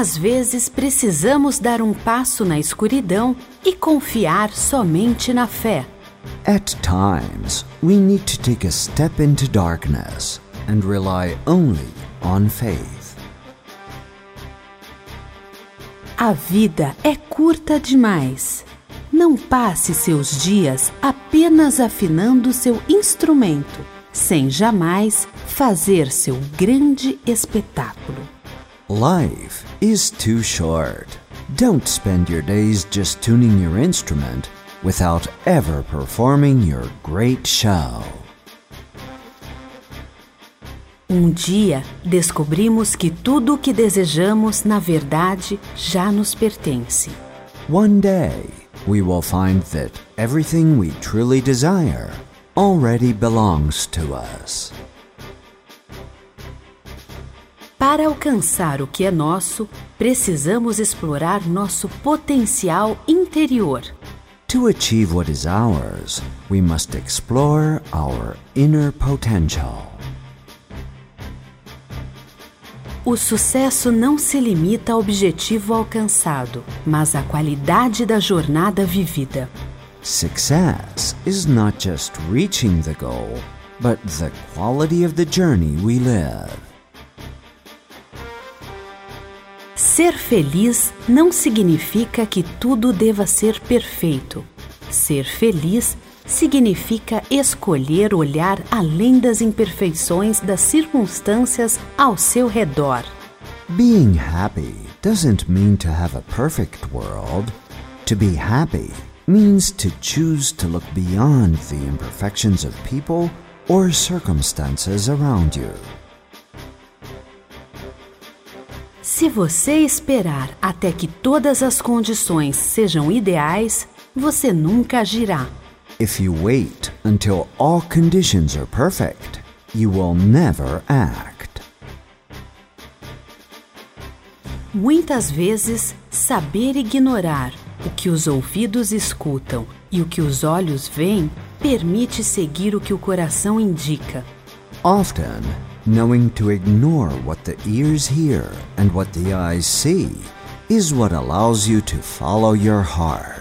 Às vezes precisamos dar um passo na escuridão e confiar somente na fé. At times, we need to take a step into darkness and rely only on faith. A vida é curta demais. Não passe seus dias apenas afinando seu instrumento, sem jamais fazer seu grande espetáculo. Life is too short. Don't spend your days just tuning your instrument without ever performing your great show. Um dia descobrimos que tudo o que desejamos, na verdade, já nos pertence. One day, we will find that everything we truly desire already belongs to us. Para alcançar o que é nosso, precisamos explorar nosso potencial interior. To achieve what is ours, we must explore our inner potential. O sucesso não se limita ao objetivo alcançado, mas à qualidade da jornada vivida. Success is not just reaching the goal, but the quality of the journey we live. Ser feliz não significa que tudo deva ser perfeito. Ser feliz significa escolher olhar além das imperfeições das circunstâncias ao seu redor. Being happy doesn't mean to have a perfect world. To be happy means to choose to look beyond the imperfections of people or circumstances around you. Se você esperar até que todas as condições sejam ideais, você nunca agirá. If you wait until all conditions are perfect, you will never act. Muitas vezes, saber ignorar o que os ouvidos escutam e o que os olhos veem permite seguir o que o coração indica. Often, knowing to ignore what the ears hear and what the eyes see is what allows you to follow your heart.